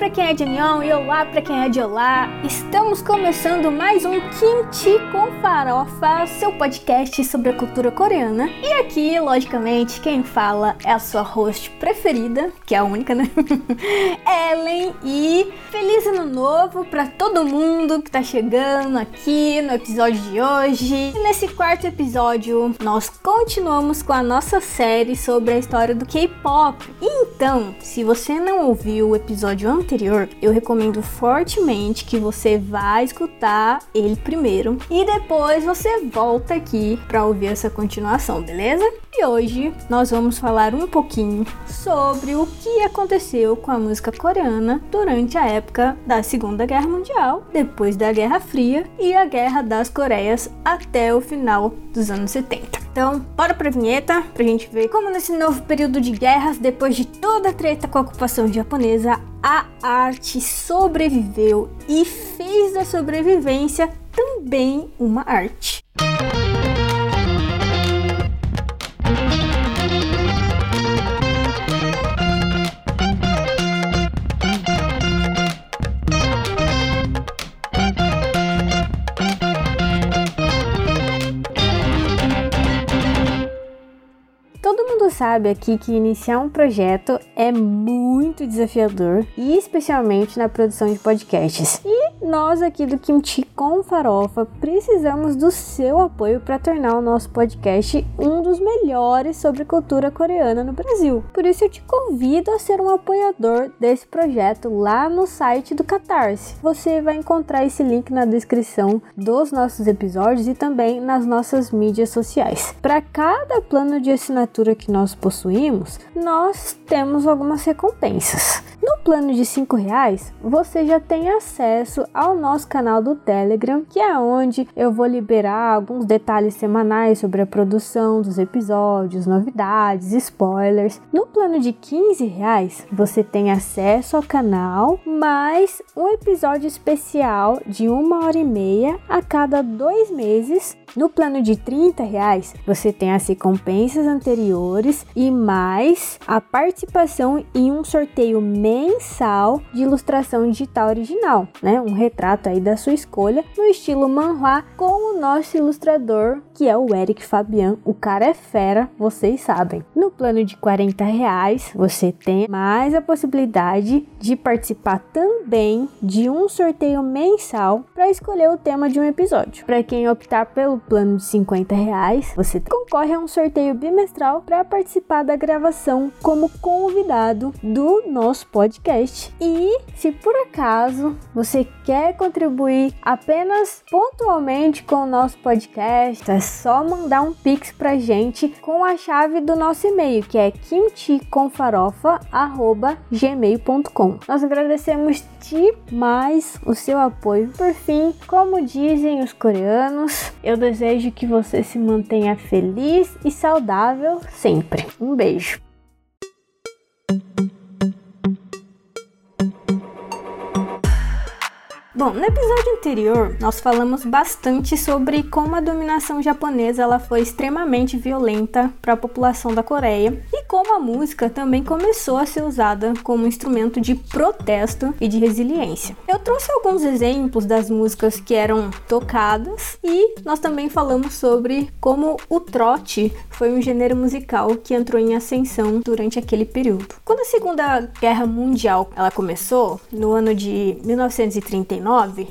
para quem é de Nyon e olá para quem é de Olá. Estamos começando mais um Kimchi com Farofa, seu podcast sobre a cultura coreana. E aqui, logicamente, quem fala é a sua host preferida, que é a única, né? Ellen. E feliz ano novo para todo mundo que tá chegando aqui no episódio de hoje. E nesse quarto episódio, nós continuamos com a nossa série sobre a história do K-pop. Então, se você não ouviu o episódio anterior, eu recomendo fortemente que você vá escutar ele primeiro e depois você volta aqui para ouvir essa continuação, beleza? E hoje nós vamos falar um pouquinho sobre o que aconteceu com a música coreana durante a época da Segunda Guerra Mundial, depois da Guerra Fria e a Guerra das Coreias até o final dos anos 70. Então, bora pra vinheta pra gente ver como nesse novo período de guerras, depois de toda a treta com a ocupação japonesa, a arte sobreviveu e fez da sobrevivência também uma arte. Sabe aqui que iniciar um projeto é muito desafiador e especialmente na produção de podcasts. E nós aqui do Kimchi com Farofa precisamos do seu apoio para tornar o nosso podcast um dos melhores sobre cultura coreana no Brasil. Por isso eu te convido a ser um apoiador desse projeto lá no site do Catarse. Você vai encontrar esse link na descrição dos nossos episódios e também nas nossas mídias sociais. Para cada plano de assinatura que nós possuímos, nós temos algumas recompensas. No plano de cinco reais, você já tem acesso ao nosso canal do Telegram, que é onde eu vou liberar alguns detalhes semanais sobre a produção dos episódios, novidades, spoilers. No plano de 15 reais, você tem acesso ao canal, mais um episódio especial de uma hora e meia a cada dois meses no plano de 30 reais, você tem as recompensas anteriores e mais a participação em um sorteio mensal de ilustração digital original, né? Um retrato aí da sua escolha no estilo manhua com o nosso ilustrador que é o Eric Fabian. O cara é fera, vocês sabem. No plano de 40 reais, você tem mais a possibilidade de participar também de um sorteio mensal para escolher o tema de um episódio. Para quem optar pelo plano de 50 reais, você concorre a um sorteio bimestral para participar da gravação como convidado do nosso podcast. E se por acaso você quer contribuir apenas pontualmente com o nosso podcast, é só mandar um pix pra gente com a chave do nosso e-mail, que é kimchiconfarofa@gmail.com. Nós agradecemos demais o seu apoio. Por fim, como dizem os coreanos, eu desejo que você se mantenha feliz e saudável sempre. Um beijo. Bom, no episódio anterior, nós falamos bastante sobre como a dominação japonesa ela foi extremamente violenta para a população da Coreia e como a música também começou a ser usada como instrumento de protesto e de resiliência. Eu trouxe alguns exemplos das músicas que eram tocadas e nós também falamos sobre como o trote foi um gênero musical que entrou em ascensão durante aquele período. Quando a Segunda Guerra Mundial ela começou, no ano de 1939,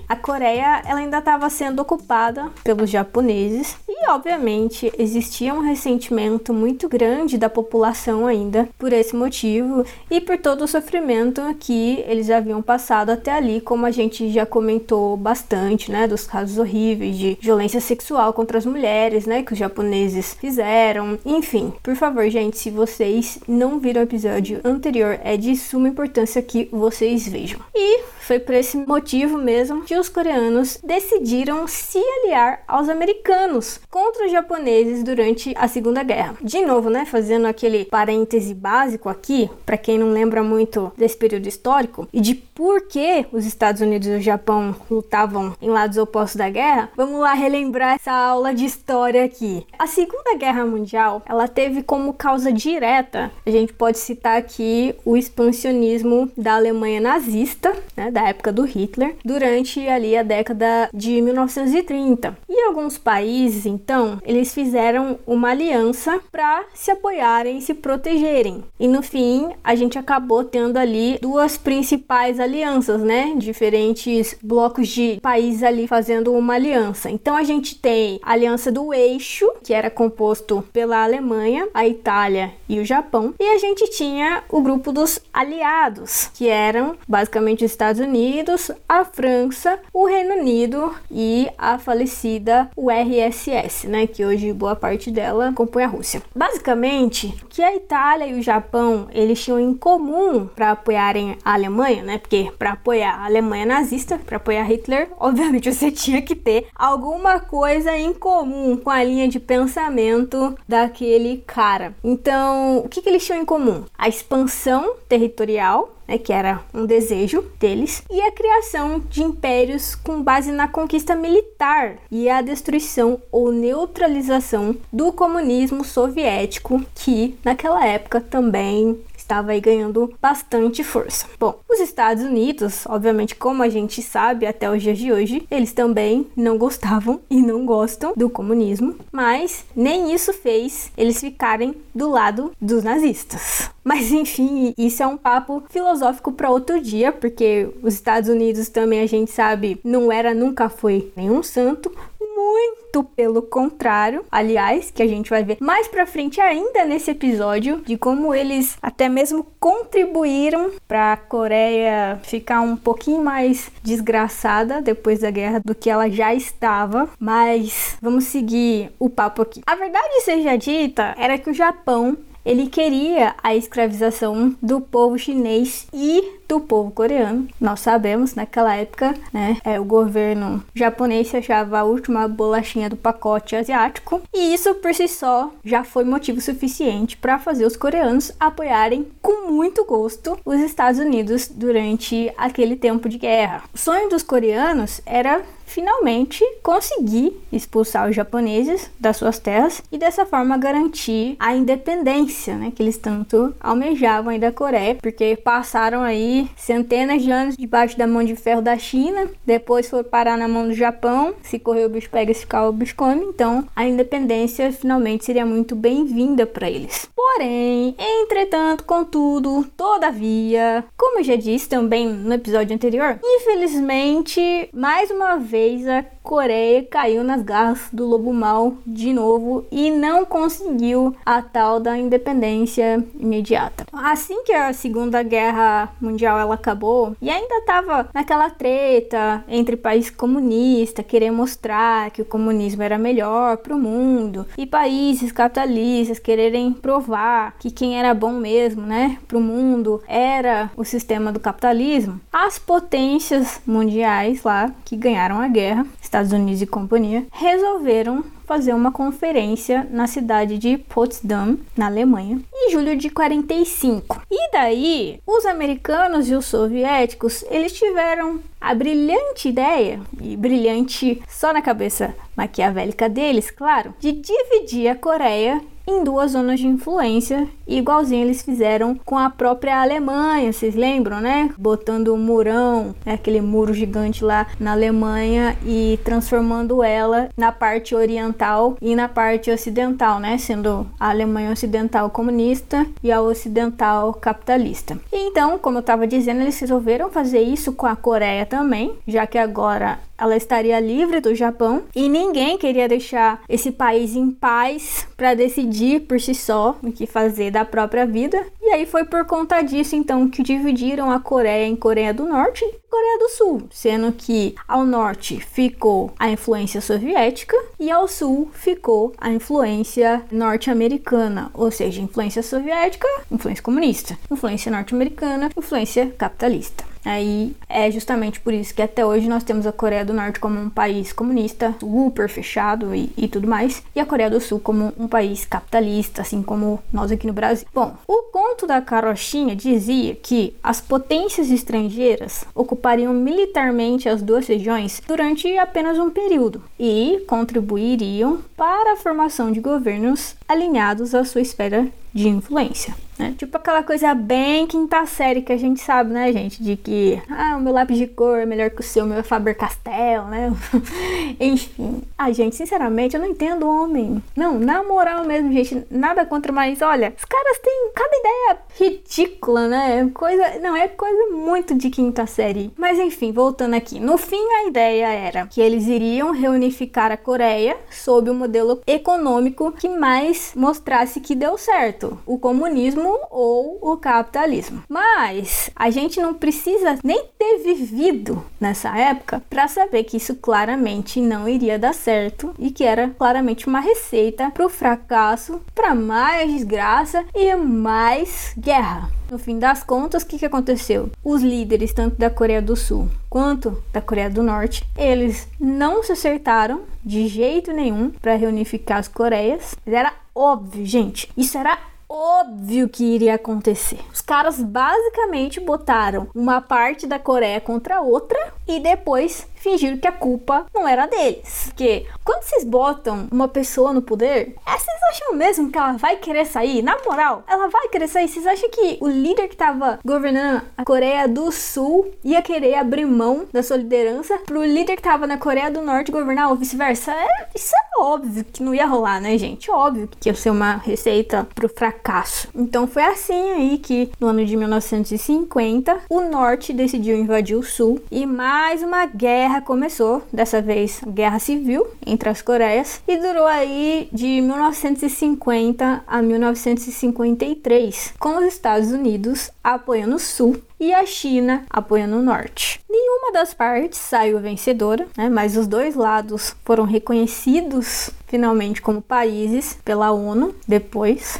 a Coreia ela ainda estava sendo ocupada pelos japoneses e, obviamente, existia um ressentimento muito grande da população ainda por esse motivo e por todo o sofrimento que eles haviam passado até ali, como a gente já comentou bastante, né, dos casos horríveis de violência sexual contra as mulheres, né, que os japoneses fizeram. Enfim, por favor, gente, se vocês não viram o episódio anterior, é de suma importância que vocês vejam. E foi por esse motivo mesmo que os coreanos decidiram se aliar aos americanos contra os japoneses durante a Segunda Guerra. De novo, né, fazendo aquele parêntese básico aqui, para quem não lembra muito desse período histórico e de por que os Estados Unidos e o Japão lutavam em lados opostos da guerra, vamos lá relembrar essa aula de história aqui. A Segunda Guerra Mundial, ela teve como causa direta, a gente pode citar aqui o expansionismo da Alemanha nazista, né, da época do Hitler, durante ali a década de 1930. E alguns países, então, eles fizeram uma aliança para se apoiarem se protegerem. E no fim, a gente acabou tendo ali duas principais alianças, né? Diferentes blocos de países ali fazendo uma aliança. Então a gente tem a aliança do eixo, que era composto pela Alemanha, a Itália e o Japão, e a gente tinha o grupo dos aliados, que eram basicamente os Estados Unidos, a França, o Reino Unido e a falecida URSS, né, que hoje boa parte dela compõe a Rússia. Basicamente, o que a Itália e o Japão eles tinham em comum para apoiarem a Alemanha, né? Porque para apoiar a Alemanha nazista, para apoiar Hitler, obviamente você tinha que ter alguma coisa em comum com a linha de pensamento daquele cara. Então, o que, que eles tinham em comum? A expansão territorial né, que era um desejo deles, e a criação de impérios com base na conquista militar e a destruição ou neutralização do comunismo soviético, que naquela época também estava aí ganhando bastante força. Bom, os Estados Unidos, obviamente, como a gente sabe até os dias de hoje, eles também não gostavam e não gostam do comunismo, mas nem isso fez eles ficarem do lado dos nazistas. Mas enfim, isso é um papo filosófico para outro dia, porque os Estados Unidos também a gente sabe não era nunca foi nenhum santo, muito pelo contrário. Aliás, que a gente vai ver mais para frente ainda nesse episódio de como eles até mesmo contribuíram para a Coreia ficar um pouquinho mais desgraçada depois da guerra do que ela já estava. Mas vamos seguir o papo aqui. A verdade seja dita, era que o Japão ele queria a escravização do povo chinês e do povo coreano. Nós sabemos, naquela época, né, é, o governo japonês achava a última bolachinha do pacote asiático, e isso por si só já foi motivo suficiente para fazer os coreanos apoiarem com muito gosto os Estados Unidos durante aquele tempo de guerra. O sonho dos coreanos era finalmente conseguir expulsar os japoneses das suas terras e dessa forma garantir a independência, né, que eles tanto almejavam aí da Coreia, porque passaram aí centenas de anos debaixo da mão de ferro da China, depois foi parar na mão do Japão, se correr o bicho pega, se ficar o bicho come, então a independência finalmente seria muito bem-vinda para eles. Porém, entretanto, contudo, todavia, como eu já disse também no episódio anterior, infelizmente, mais uma vez vez a Coreia caiu nas garras do lobo mal de novo e não conseguiu a tal da independência imediata. Assim que a Segunda Guerra Mundial ela acabou e ainda estava naquela treta entre países comunistas querer mostrar que o comunismo era melhor para o mundo e países capitalistas quererem provar que quem era bom mesmo, né, para o mundo era o sistema do capitalismo. As potências mundiais lá que ganharam a guerra, Estados Unidos e companhia, resolveram fazer uma conferência na cidade de Potsdam, na Alemanha, em julho de 45. E daí, os americanos e os soviéticos, eles tiveram a brilhante ideia, e brilhante só na cabeça maquiavélica deles, claro, de dividir a Coreia em duas zonas de influência, igualzinho eles fizeram com a própria Alemanha, vocês lembram, né? Botando um murão, né? aquele muro gigante lá na Alemanha e transformando ela na parte oriental e na parte ocidental, né? Sendo a Alemanha ocidental comunista e a ocidental capitalista. E então, como eu estava dizendo, eles resolveram fazer isso com a Coreia também, já que agora ela estaria livre do Japão e ninguém queria deixar esse país em paz para decidir por si só o que fazer da própria vida. E aí foi por conta disso então que dividiram a Coreia em Coreia do Norte e Coreia do Sul, sendo que ao norte ficou a influência soviética e ao sul ficou a influência norte-americana, ou seja, influência soviética, influência comunista, influência norte-americana, influência capitalista. Aí é justamente por isso que até hoje nós temos a Coreia do Norte como um país comunista, super fechado e, e tudo mais, e a Coreia do Sul como um país capitalista, assim como nós aqui no Brasil. Bom, o conto da carochinha dizia que as potências estrangeiras ocupariam militarmente as duas regiões durante apenas um período e contribuiriam para a formação de governos alinhados à sua esfera de influência. Né? Tipo aquela coisa bem quinta série que a gente sabe, né, gente? De que, ah, o meu lápis de cor é melhor que o seu, meu é Faber-Castell, né? Enfim. Ah, gente, sinceramente, eu não entendo homem. Não, na moral mesmo, gente, nada contra, mas olha, os caras têm cada ideia ridícula, né? Coisa, não, é coisa muito de quinta série. Mas enfim, voltando aqui. No fim, a ideia era que eles iriam reunificar a Coreia sob o um modelo econômico que mais mostrasse que deu certo. O comunismo ou o capitalismo. Mas a gente não precisa nem ter vivido nessa época para saber que isso claramente não iria dar certo e que era claramente uma receita para o fracasso, para mais desgraça e mais guerra. No fim das contas, o que, que aconteceu? Os líderes, tanto da Coreia do Sul quanto da Coreia do Norte, eles não se acertaram de jeito nenhum para reunificar as Coreias. Era óbvio, gente, isso era óbvio que iria acontecer. Os caras basicamente botaram uma parte da Coreia contra a outra e depois fingiram que a culpa não era deles. Porque quando vocês botam uma pessoa no poder, é, vocês acham mesmo que ela vai querer sair? Na moral, ela vai querer sair? Vocês acham que o líder que tava governando a Coreia do Sul ia querer abrir mão da sua liderança pro líder que tava na Coreia do Norte governar ou vice-versa? É, isso é óbvio que não ia rolar, né, gente? Óbvio que ia ser uma receita pro fracasso. Então foi assim aí que no ano de 1950 o Norte decidiu invadir o Sul e mais uma guerra guerra começou, dessa vez guerra civil entre as Coreias, e durou aí de 1950 a 1953, com os Estados Unidos apoiando o Sul e a China apoiando o Norte. Nenhuma das partes saiu vencedora, né, mas os dois lados foram reconhecidos finalmente como países pela ONU depois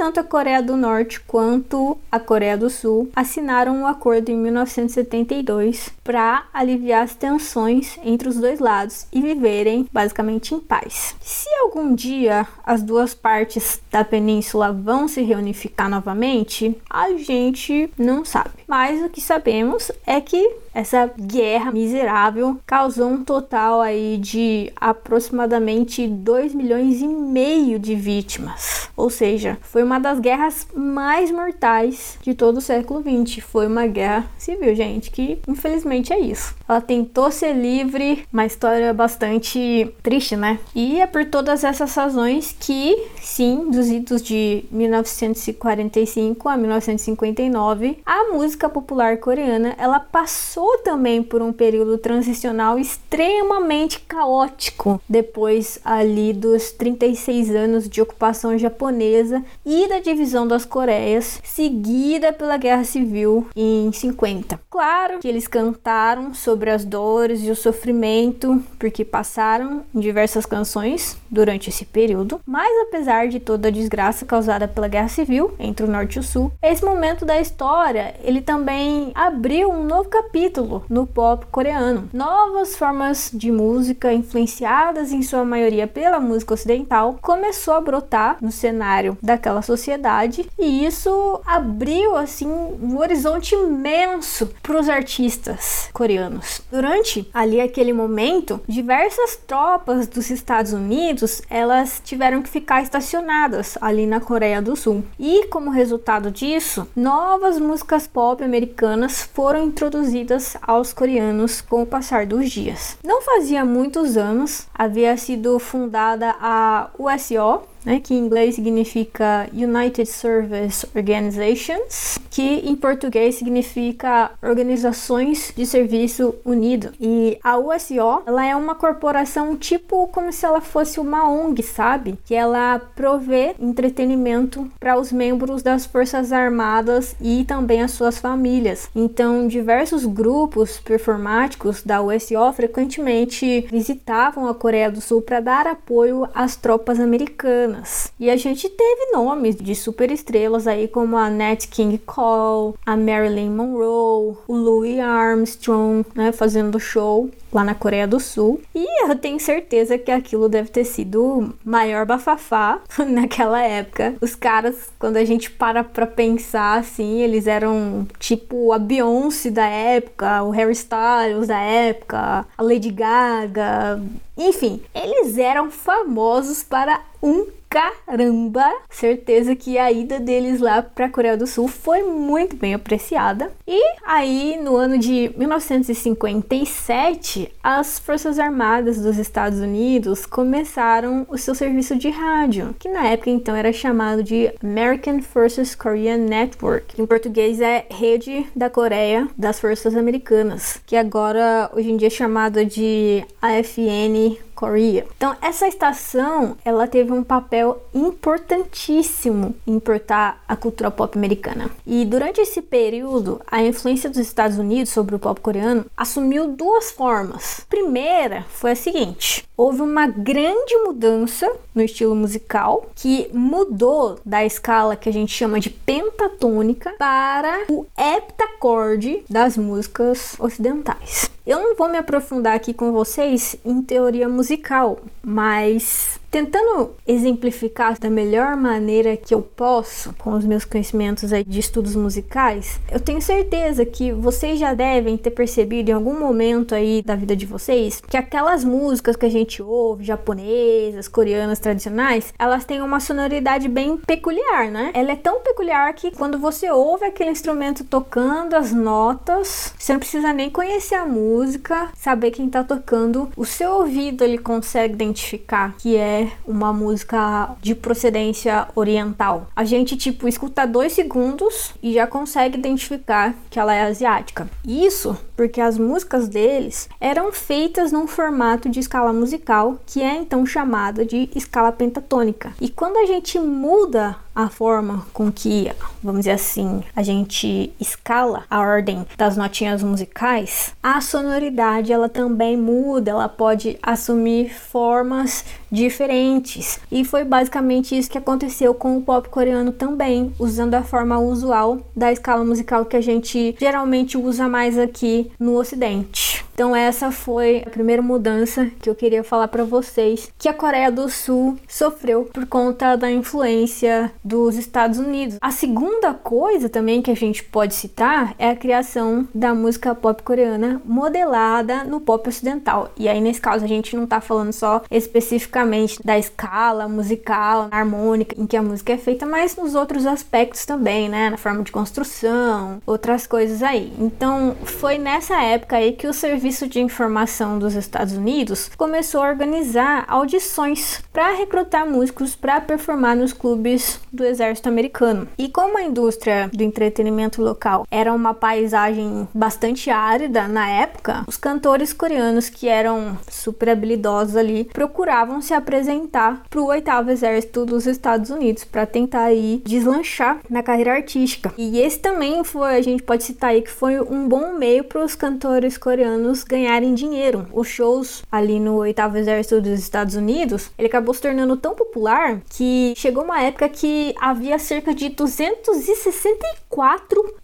tanto a Coreia do Norte quanto a Coreia do Sul assinaram um acordo em 1972 para aliviar as tensões entre os dois lados e viverem basicamente em paz. Se algum dia as duas partes da península vão se reunificar novamente, a gente não sabe. Mas o que sabemos é que essa guerra miserável causou um total aí de aproximadamente 2 milhões e meio de vítimas. Ou seja, foi uma das guerras mais mortais de todo o século XX. Foi uma guerra civil, gente, que infelizmente é isso. Ela tentou ser livre, uma história bastante triste, né? E é por todas essas razões que, sim, dos idos de 1945 a 1959, a música popular coreana, ela passou também por um período transicional extremamente caótico depois ali dos 36 anos de ocupação japonesa e da divisão das Coreias, seguida pela Guerra Civil em 50. Claro que eles cantaram sobre as dores e o sofrimento, porque passaram em diversas canções durante esse período, mas apesar de toda a desgraça causada pela Guerra Civil entre o Norte e o Sul, esse momento da história, ele também abriu um novo capítulo no pop coreano. Novas formas de música influenciadas em sua maioria pela música ocidental começou a brotar no cenário daquela sociedade e isso abriu assim um horizonte imenso para os artistas coreanos. Durante ali aquele momento, diversas tropas dos Estados Unidos elas tiveram que ficar estacionadas ali na Coreia do Sul e como resultado disso, novas músicas pop americanas foram introduzidas aos coreanos com o passar dos dias. Não fazia muitos anos havia sido fundada a USO, né, que em inglês significa United Service Organizations, que em português significa Organizações de Serviço Unido. E a USO, ela é uma corporação tipo como se ela fosse uma ONG, sabe? Que ela provê entretenimento para os membros das Forças Armadas e também as suas famílias. Então, diversos grupos performáticos da USO frequentemente visitavam a Coreia do Sul para dar apoio às tropas americanas americanas. E a gente teve nomes de superestrelas aí como a Nat King Cole, a Marilyn Monroe, o Louis Armstrong, né, fazendo show lá na Coreia do Sul. E eu tenho certeza que aquilo deve ter sido o maior bafafá naquela época. Os caras, quando a gente para pra pensar assim, eles eram tipo a Beyoncé da época, o Harry Styles da época, a Lady Gaga. Enfim, eles eram famosos para um caramba! Certeza que a ida deles lá para a Coreia do Sul foi muito bem apreciada. E aí, no ano de 1957, as Forças Armadas dos Estados Unidos começaram o seu serviço de rádio, que na época então era chamado de American Forces Korean Network, em português é Rede da Coreia das Forças Americanas, que agora hoje em dia é chamada de AFN Korea. Então, essa estação, ela teve um papel importantíssimo em importar a cultura pop americana. E durante esse período, a influência dos Estados Unidos sobre o pop coreano assumiu duas formas. Primeira foi a seguinte: houve uma grande mudança no estilo musical que mudou da escala que a gente chama de pentatônica para o heptacorde das músicas ocidentais. Eu não vou me aprofundar aqui com vocês em teoria musical, mas Tentando exemplificar da melhor maneira que eu posso com os meus conhecimentos de estudos musicais, eu tenho certeza que vocês já devem ter percebido em algum momento aí da vida de vocês que aquelas músicas que a gente ouve, japonesas, coreanas tradicionais, elas têm uma sonoridade bem peculiar, né? Ela é tão peculiar que quando você ouve aquele instrumento tocando as notas, você não precisa nem conhecer a música, saber quem tá tocando, o seu ouvido ele consegue identificar que é uma música de procedência oriental. A gente, tipo, escuta dois segundos e já consegue identificar que ela é asiática. Isso porque as músicas deles eram feitas num formato de escala musical que é então chamada de escala pentatônica. E quando a gente muda a forma com que, vamos dizer assim, a gente escala a ordem das notinhas musicais, a sonoridade ela também muda, ela pode assumir formas diferentes. E foi basicamente isso que aconteceu com o pop coreano também, usando a forma usual da escala musical que a gente geralmente usa mais aqui no ocidente. Então essa foi a primeira mudança que eu queria falar para vocês, que a Coreia do Sul sofreu por conta da influência dos Estados Unidos. A segunda coisa também que a gente pode citar é a criação da música pop coreana modelada no pop ocidental. E aí nesse caso a gente não tá falando só especificamente da escala musical, harmônica em que a música é feita, mas nos outros aspectos também, né, na forma de construção, outras coisas aí. Então foi nessa época aí que o serviço de Informação dos Estados Unidos começou a organizar audições para recrutar músicos para performar nos clubes do exército americano. E como a indústria do entretenimento local era uma paisagem bastante árida na época, os cantores coreanos que eram super habilidosos ali procuravam se apresentar para o oitavo exército dos Estados Unidos para tentar aí deslanchar na carreira artística. E esse também foi, a gente pode citar aí que foi um bom meio para os cantores coreanos ganharem dinheiro. Os shows ali no oitavo exército dos Estados Unidos, ele acabou se tornando tão popular que chegou uma época que havia cerca de 264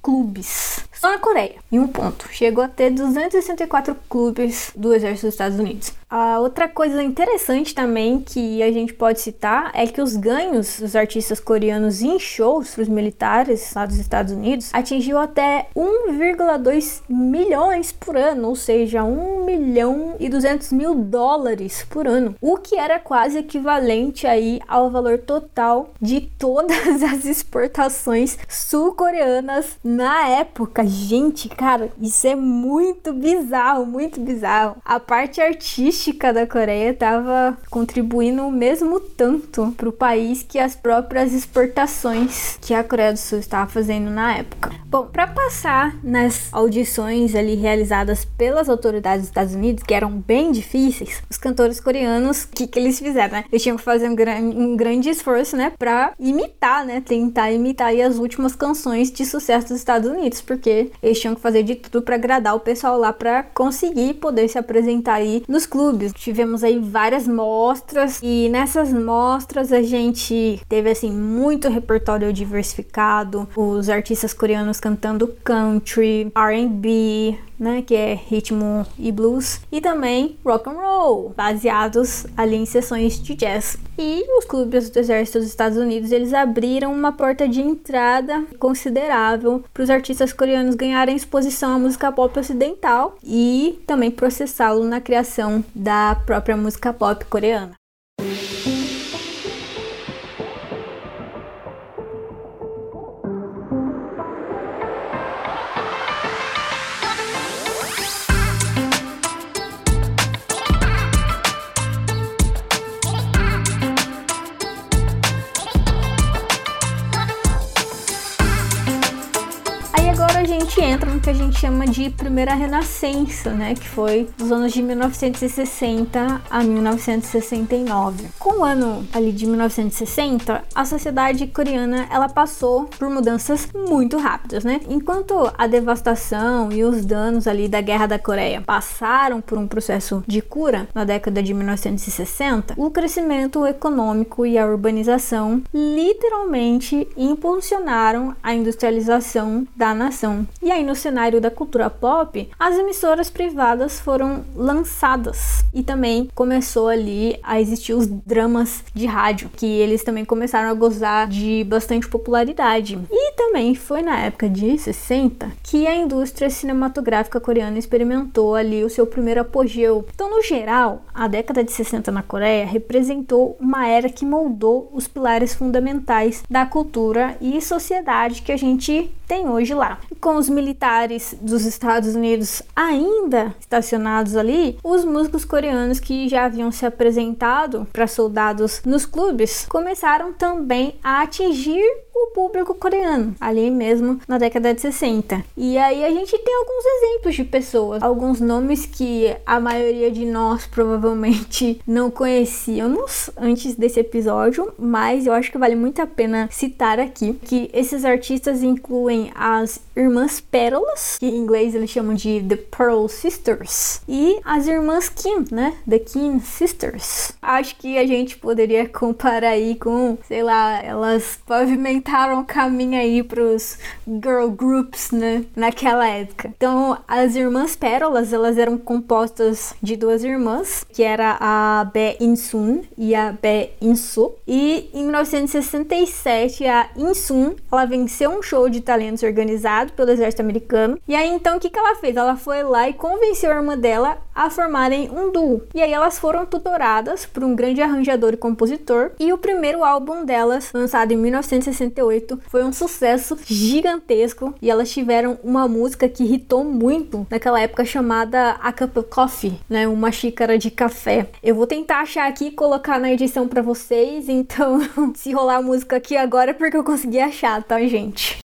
clubes só na Coreia, em um ponto. Chegou a ter 264 clubes do exército dos Estados Unidos. A outra coisa interessante também que a gente pode citar é que os ganhos dos artistas coreanos em shows para os militares lá dos Estados Unidos atingiu até 1,2 milhões por ano, ou seja, 1 milhão e 200 mil dólares por ano, o que era quase equivalente aí ao valor total de todas as exportações sul-coreanas na época. Gente, cara, isso é muito bizarro, muito bizarro. A parte artística da Coreia estava contribuindo o mesmo tanto para o país que as próprias exportações que a Coreia do Sul estava fazendo na época. Bom, para passar nas audições ali realizadas pelas autoridades dos Estados Unidos, que eram bem difíceis, os cantores coreanos, o que, que eles fizeram, né? Eles tinham que fazer um, gran um grande esforço, né, para imitar, né, tentar imitar as últimas canções canções de sucesso dos Estados Unidos, porque eles tinham que fazer de tudo para agradar o pessoal lá para conseguir poder se apresentar aí nos clubes. Tivemos aí várias mostras e nessas mostras a gente teve assim muito repertório diversificado, os artistas coreanos cantando country, R&B, né, que é ritmo e blues, e também rock and roll, baseados ali em sessões de jazz. E os clubes do exército dos Estados Unidos, eles abriram uma porta de entrada considerável para os artistas coreanos ganharem exposição à música pop ocidental e também processá-lo na criação da própria música pop coreana. Gente entra no que a gente chama de primeira renascença, né, que foi dos anos de 1960 a 1969. Com o ano ali de 1960, a sociedade coreana ela passou por mudanças muito rápidas, né? Enquanto a devastação e os danos ali da Guerra da Coreia passaram por um processo de cura na década de 1960, o crescimento econômico e a urbanização literalmente impulsionaram a industrialização da nação e aí, no cenário da cultura pop, as emissoras privadas foram lançadas e também começou ali a existir os dramas de rádio, que eles também começaram a gozar de bastante popularidade. E também foi na época de 60 que a indústria cinematográfica coreana experimentou ali o seu primeiro apogeu. Então, no geral, a década de 60 na Coreia representou uma era que moldou os pilares fundamentais da cultura e sociedade que a gente tem hoje lá. Com os militares dos Estados Unidos ainda estacionados ali, os músicos coreanos que já haviam se apresentado para soldados nos clubes começaram também a atingir o público coreano, ali mesmo na década de 60. E aí a gente tem alguns exemplos de pessoas, alguns nomes que a maioria de nós provavelmente não conhecíamos antes desse episódio, mas eu acho que vale muito a pena citar aqui que esses artistas incluem as irmãs Pérolas, que em inglês eles chamam de The Pearl Sisters, e as irmãs Kim, né? The Kim Sisters. Acho que a gente poderia comparar aí com, sei lá, elas pavimentaram pavimentaram o caminho aí pros girl groups, né, naquela época. Então, as irmãs Pérolas, elas eram compostas de duas irmãs, que era a Bae In-sun e a Bae In-soo. E em 1967, a In-sun, ela venceu um show de talentos organizado pelo exército americano. E aí, então, o que que ela fez? Ela foi lá e convenceu a irmã dela a formarem um duo. E aí elas foram tutoradas por um grande arranjador e compositor. E o primeiro álbum delas, lançado em 1968, foi um sucesso gigantesco e elas tiveram uma música que irritou muito naquela época chamada A Cup of Coffee, né? Uma xícara de café. Eu vou tentar achar aqui e colocar na edição para vocês, então se rolar a música aqui agora é porque eu consegui achar, tá, gente?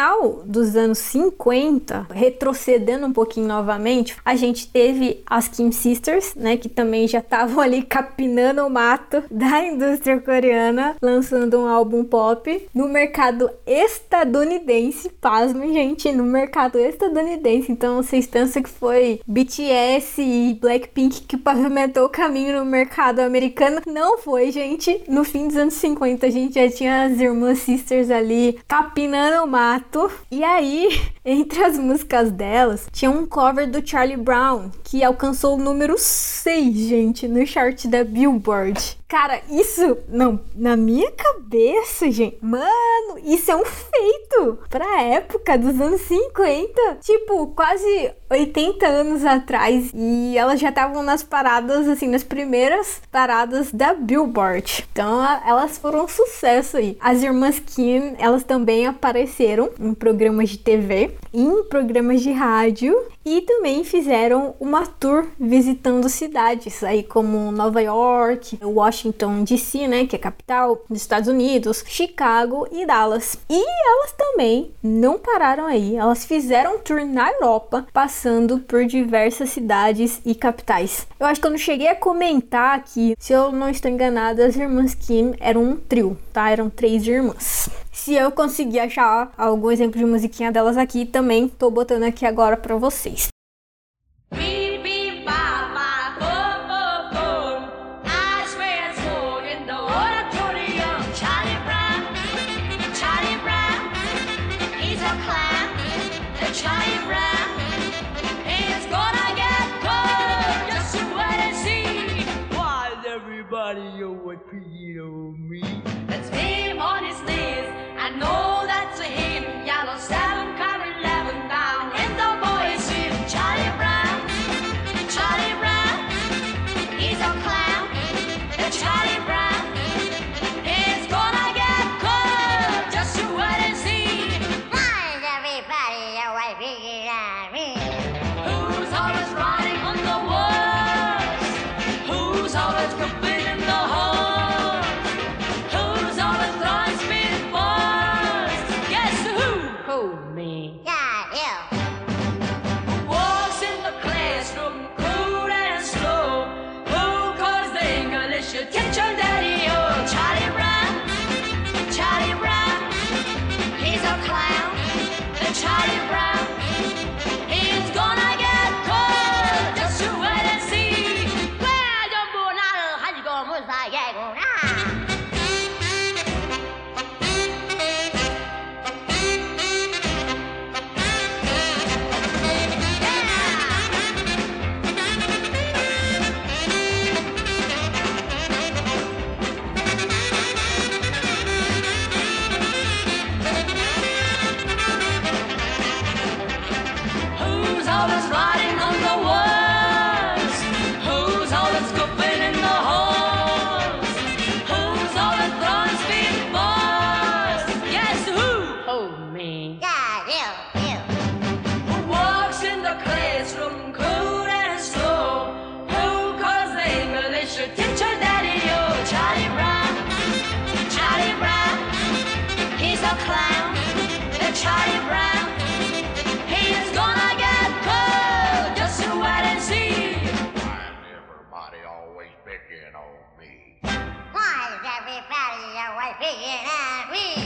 Final dos anos 50, retrocedendo um pouquinho novamente, a gente teve as Kim Sisters, né, que também já estavam ali capinando o mato da indústria coreana, lançando um álbum pop no mercado estadunidense. Pasmem, gente, no mercado estadunidense. Então vocês pensam que foi BTS e Blackpink que pavimentou o caminho no mercado americano? Não foi, gente. No fim dos anos 50, a gente já tinha as irmãs Sisters ali capinando no Mato. E aí, entre as músicas delas, tinha um cover do Charlie Brown, que alcançou o número 6, gente, no chart da Billboard. Cara, isso, não, na minha cabeça, gente, mano, isso é um feito pra época dos anos 50. Tipo, quase 80 anos atrás. E elas já estavam nas paradas, assim, nas primeiras paradas da Billboard. Então, elas foram um sucesso aí. As irmãs Kim, elas também apareceram em programas de TV, em programas de rádio e também fizeram uma tour visitando cidades aí como Nova York, Washington DC, né, que é a capital dos Estados Unidos, Chicago e Dallas. E elas também não pararam aí, elas fizeram um tour na Europa, passando por diversas cidades e capitais. Eu acho que eu não cheguei a comentar aqui, se eu não estou enganada, as irmãs Kim eram um trio, tá? Eram três irmãs. Se eu conseguir achar algum exemplo de musiquinha delas aqui, também tô botando aqui agora para vocês. hear that ring.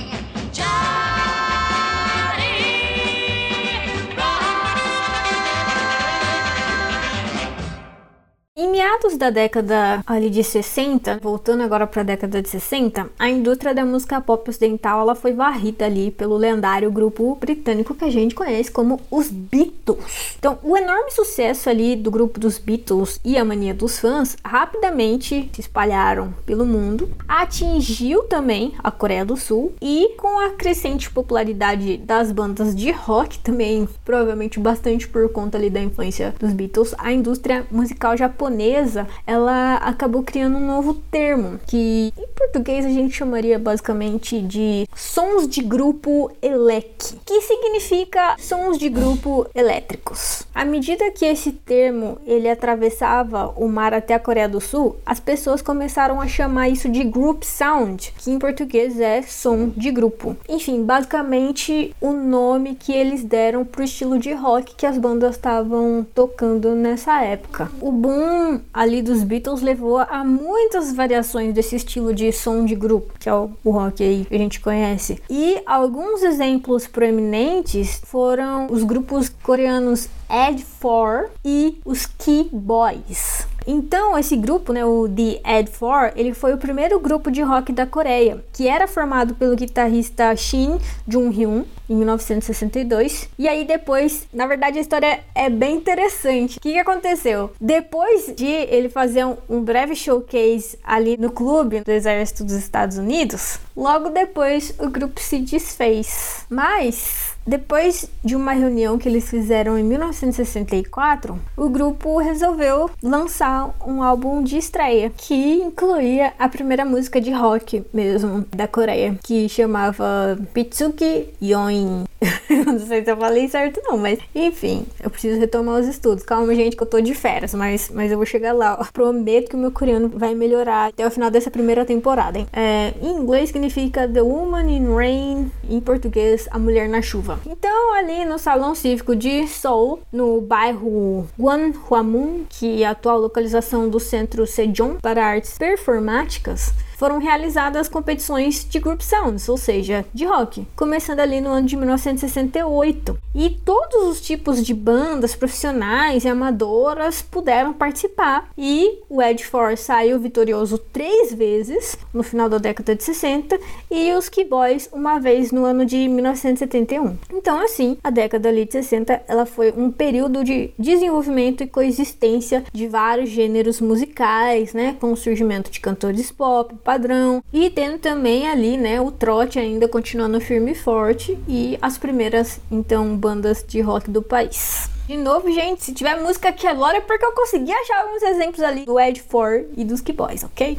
Meados da década ali de 60, voltando agora para a década de 60, a indústria da música pop ocidental ela foi varrida ali pelo lendário grupo britânico que a gente conhece como os Beatles. Então, o enorme sucesso ali do grupo dos Beatles e a mania dos fãs rapidamente se espalharam pelo mundo, atingiu também a Coreia do Sul e com a crescente popularidade das bandas de rock também, provavelmente bastante por conta ali da influência dos Beatles, a indústria musical japonesa empresa, ela acabou criando um novo termo, que em português a gente chamaria basicamente de sons de grupo elec, que significa sons de grupo elétricos. À medida que esse termo ele atravessava o mar até a Coreia do Sul, as pessoas começaram a chamar isso de group sound, que em português é som de grupo. Enfim, basicamente o nome que eles deram pro estilo de rock que as bandas estavam tocando nessa época. O boom ali dos Beatles levou a muitas variações desse estilo de som de grupo, que é o, o rock aí que a gente conhece. E alguns exemplos proeminentes foram os grupos coreanos Ed 4 e os Key Boys. Então, esse grupo, né, o The Ed 4, ele foi o primeiro grupo de rock da Coreia, que era formado pelo guitarrista Shin Jung-hyun em 1962. E aí depois, na verdade, a história é bem interessante. O que, que aconteceu? Depois de ele fazer um, um breve showcase ali no clube do Exército dos Estados Unidos, logo depois o grupo se desfez. Mas depois de uma reunião que eles fizeram em 1964, o grupo resolveu lançar um álbum de estreia que incluía a primeira música de rock mesmo da Coreia, que chamava Pitsuki Yoin. não sei se eu falei certo não, mas enfim, eu preciso retomar os estudos. Calma, gente, que eu tô de férias, mas, mas eu vou chegar lá. Ó. Prometo que o meu coreano vai melhorar até o final dessa primeira temporada. É, em inglês significa The Woman in Rain, em português, A Mulher na Chuva. Então, ali no Salão Cívico de Seoul, no bairro Gwanhwamun, que é a atual localização do Centro Sejong para Artes Performáticas, foram realizadas competições de group sounds, ou seja, de rock, começando ali no ano de 1968. E todos os tipos de bandas profissionais e amadoras puderam participar. E o Ed Force saiu vitorioso três vezes no final da década de 60 e os Keyboys uma vez no ano de 1971. Então, assim, a década ali de 60 ela foi um período de desenvolvimento e coexistência de vários gêneros musicais, né, com o surgimento de cantores pop, padrão e tendo também ali, né, o trote ainda continuando firme e forte e as primeiras então bandas de rock do país. De novo, gente, se tiver música aqui agora é porque eu consegui achar alguns exemplos ali do Ed Four e dos Key Boys, ok?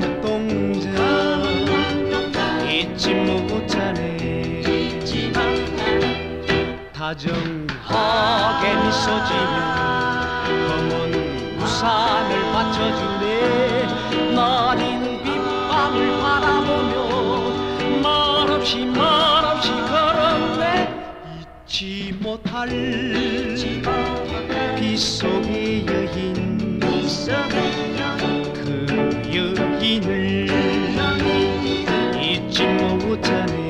눈동자 잊지 못하네 다정하게 미소 지며 검은 우산을 받쳐주네 나린 빗방울 바라보며 말없이 말없이 걸었네. 잊지 못할 빗속의 여인. 그 will turn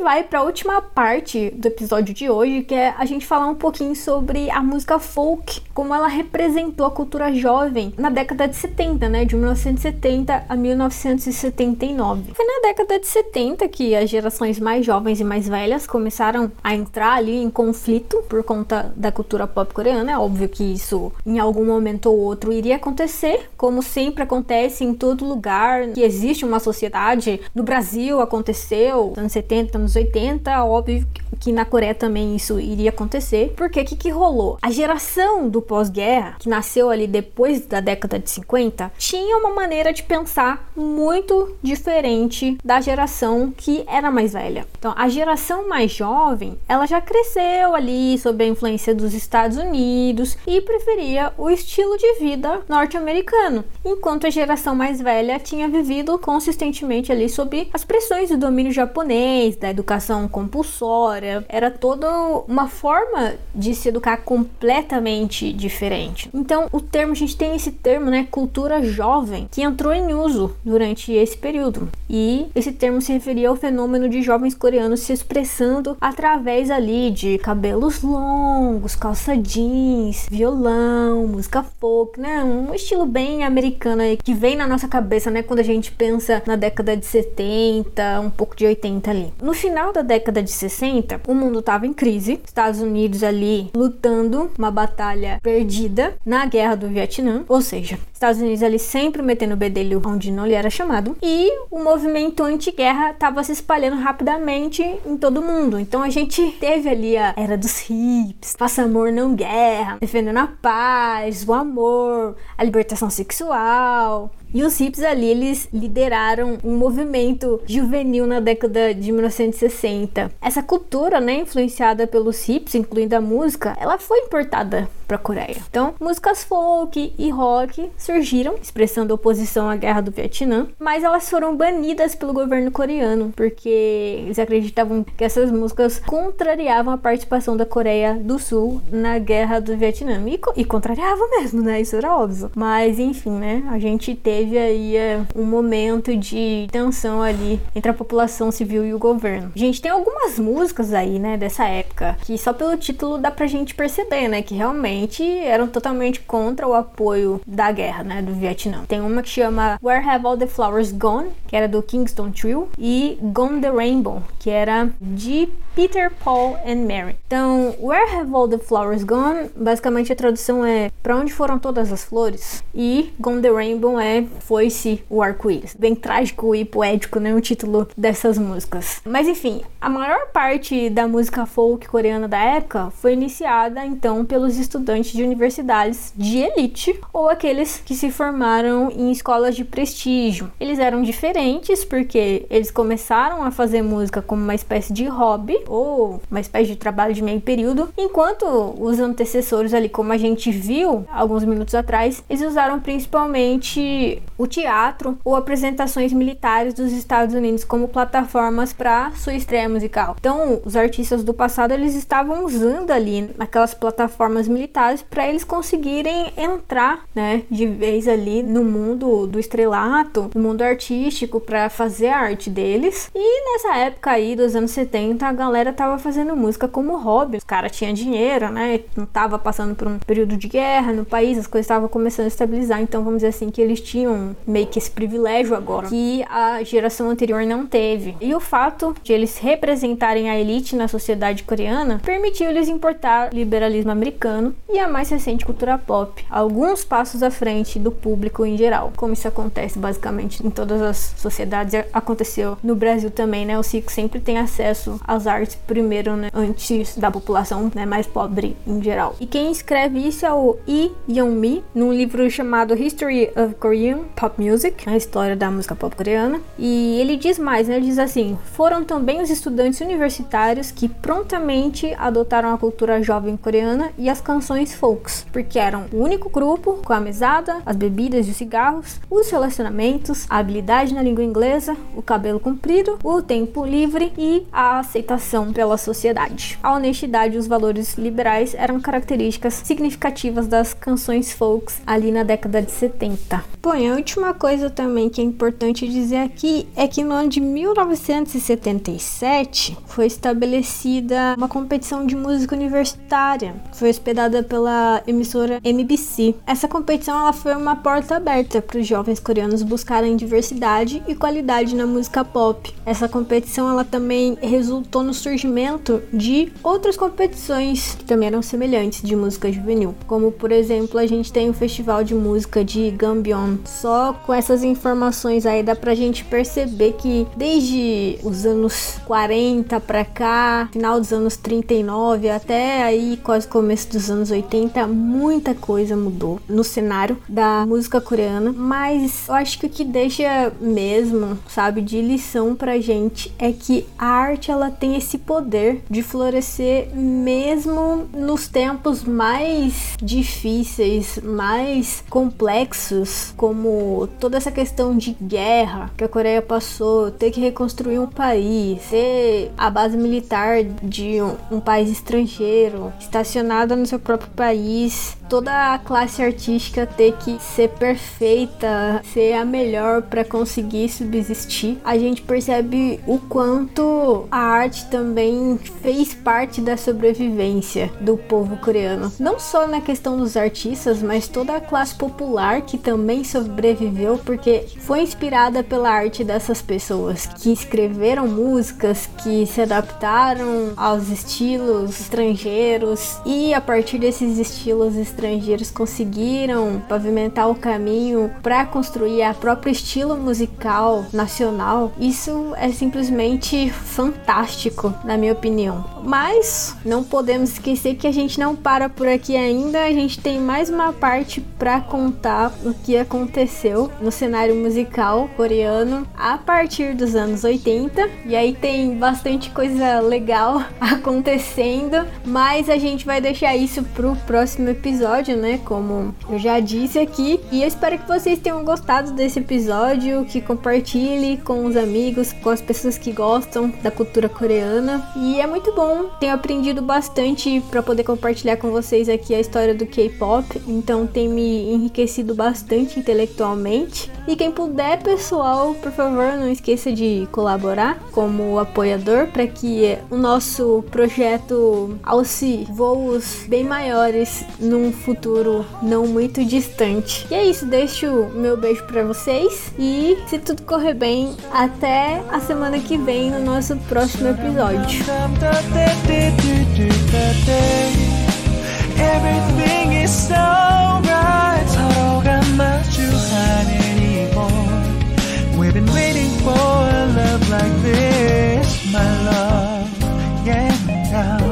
gente vai para a última parte do episódio de hoje, que é a gente falar um pouquinho sobre a música folk, como ela representou a cultura jovem na década de 70, né, de 1970 a 1979. Foi na década de 70 que as gerações mais jovens e mais velhas começaram a entrar ali em conflito por conta da cultura pop coreana. É óbvio que isso em algum momento ou outro iria acontecer, como sempre acontece em todo lugar que existe uma sociedade. No Brasil aconteceu, anos 70, anos 80, óbvio que na Coreia também isso iria acontecer. Porque o que, que rolou? A geração do pós-guerra, que nasceu ali depois da década de 50, tinha uma maneira de pensar muito diferente da geração que era mais velha. Então, a geração mais jovem, ela já cresceu ali sob a influência dos Estados Unidos e preferia o estilo de vida norte-americano, enquanto a geração mais velha tinha vivido consistentemente ali sob as pressões do domínio japonês, da educação compulsória. Era toda uma forma de se educar completamente diferente. Então, o termo, a gente tem esse termo, né, cultura jovem, que entrou em uso durante esse período. E esse termo se referia ao fenômeno de jovens coreanos se expressando através ali de cabelos longos, calça jeans, violão, música folk, né? Um estilo bem americano aí que vem na nossa cabeça, né, quando a gente pensa na década de 70, um pouco de 80 ali. No final da década de 60, o mundo estava em crise, Estados Unidos ali lutando uma batalha perdida na guerra do Vietnã, ou seja, Estados Unidos ali sempre metendo o bedelho onde não lhe era chamado, e o movimento anti-guerra estava se espalhando rapidamente em todo o mundo. Então a gente teve ali a era dos hips, faça amor não guerra, defendendo a paz, o amor, a libertação sexual. E os hips ali, eles lideraram um movimento juvenil na década de 1960. Essa cultura, né, influenciada pelos hips, incluindo a música, ela foi importada para a Coreia. Então, músicas folk e rock surgiram, expressando oposição à guerra do Vietnã, mas elas foram banidas pelo governo coreano, porque eles acreditavam que essas músicas contrariavam a participação da Coreia do Sul na guerra do Vietnã. E, e contrariavam mesmo, né? Isso era óbvio. Mas, enfim, né? A gente teve teve aí é, um momento de tensão ali entre a população civil e o governo. Gente, tem algumas músicas aí, né, dessa época, que só pelo título dá pra gente perceber, né, que realmente eram totalmente contra o apoio da guerra, né, do Vietnã. Tem uma que chama Where Have All the Flowers Gone, que era do Kingston Trio, e Gone the Rainbow, que era de Peter, Paul and Mary. Então, Where Have All the Flowers Gone? Basicamente a tradução é Para onde foram todas as flores? E Gone the Rainbow é Foi-se o arco-íris. Bem trágico e poético, né? O título dessas músicas. Mas enfim, a maior parte da música folk coreana da época foi iniciada então pelos estudantes de universidades de elite ou aqueles que se formaram em escolas de prestígio. Eles eram diferentes porque eles começaram a fazer música como uma espécie de hobby ou uma espécie de trabalho de meio período, enquanto os antecessores ali, como a gente viu alguns minutos atrás, eles usaram principalmente o teatro ou apresentações militares dos Estados Unidos como plataformas para sua estreia musical. Então, os artistas do passado eles estavam usando ali aquelas plataformas militares para eles conseguirem entrar, né, de vez ali no mundo do estrelato, no mundo artístico para fazer a arte deles. E nessa época aí dos anos 70, a galera tava fazendo música como hobby. Os caras tinham dinheiro, né? Não tava passando por um período de guerra no país, as coisas estavam começando a estabilizar. Então, vamos dizer assim, que eles tinham meio que esse privilégio agora que a geração anterior não teve. E o fato de eles representarem a elite na sociedade coreana permitiu-lhes importar liberalismo americano e a mais recente cultura pop, alguns passos à frente do público em geral. Como isso acontece basicamente em todas as sociedades, aconteceu no Brasil também, né? O Cico sempre tem acesso às artes primeiro, né, antes da população né, mais pobre em geral. E quem escreve isso é o Lee Young-mi, num livro chamado History of Korean Pop Music, a história da música pop coreana. E ele diz mais, né, ele diz assim: foram também os estudantes universitários que prontamente adotaram a cultura jovem coreana e as canções folks, porque eram o único grupo com a mesada, as bebidas e os cigarros, os relacionamentos, a habilidade na língua inglesa, o cabelo comprido, o tempo livre e a aceitação pela sociedade. A honestidade e os valores liberais eram características significativas das canções folks ali na década de 70. Bom, a última coisa também que é importante dizer aqui é que no ano de 1977 foi estabelecida uma competição de música universitária. Foi hospedada pela emissora MBC. Essa competição ela foi uma porta aberta para os jovens coreanos buscarem diversidade e qualidade na música pop. Essa competição ela também resultou no surgimento de outras competições que também eram semelhantes de música juvenil, como por exemplo a gente tem o festival de música de Gambion. Só com essas informações aí dá pra gente perceber que desde os anos 40 para cá, final dos anos 39 até aí quase começo dos anos 80, muita coisa mudou no cenário da música coreana, mas eu acho que o que deixa mesmo, sabe, de lição pra gente é que a arte ela tem esse poder de florescer mesmo nos tempos mais difíceis, mais complexos, como toda essa questão de guerra que a Coreia passou, ter que reconstruir um país, ser a base militar de um, um país estrangeiro, estacionada no seu próprio país, toda a classe artística ter que ser perfeita, ser a melhor para conseguir subsistir, a gente percebe o quanto a arte também fez parte da sobrevivência do povo coreano. Não só na questão dos artistas, mas toda a classe popular que também sobreviveu porque foi inspirada pela arte dessas pessoas que escreveram músicas, que se adaptaram aos estilos estrangeiros e a partir desses estilos estrangeiros conseguiram pavimentar o caminho para construir a própria estilo musical nacional. Isso é simplesmente fantástico, na minha opinião. Mas não podemos esquecer que a gente não para por aqui ainda, a gente tem mais uma parte para contar o que aconteceu no cenário musical coreano a partir dos anos 80. E aí tem bastante coisa legal acontecendo, mas a gente vai deixar isso pro próximo episódio, né? Como eu já disse aqui. E eu espero que vocês tenham gostado desse episódio, que compartilhe com os amigos, com as pessoas que gostam da cultura coreana. E é muito bom, tenho aprendido bastante para poder compartilhar com vocês aqui a história do K-pop, então tem me enriquecido bastante intelectualmente intelectualmente. E quem puder, pessoal, por favor, não esqueça de colaborar como apoiador para que o nosso projeto alce voos bem maiores num futuro não muito distante. E é isso, deixo meu beijo para vocês e se tudo correr bem, até a semana que vem no nosso próximo episódio. my love, yeah, now.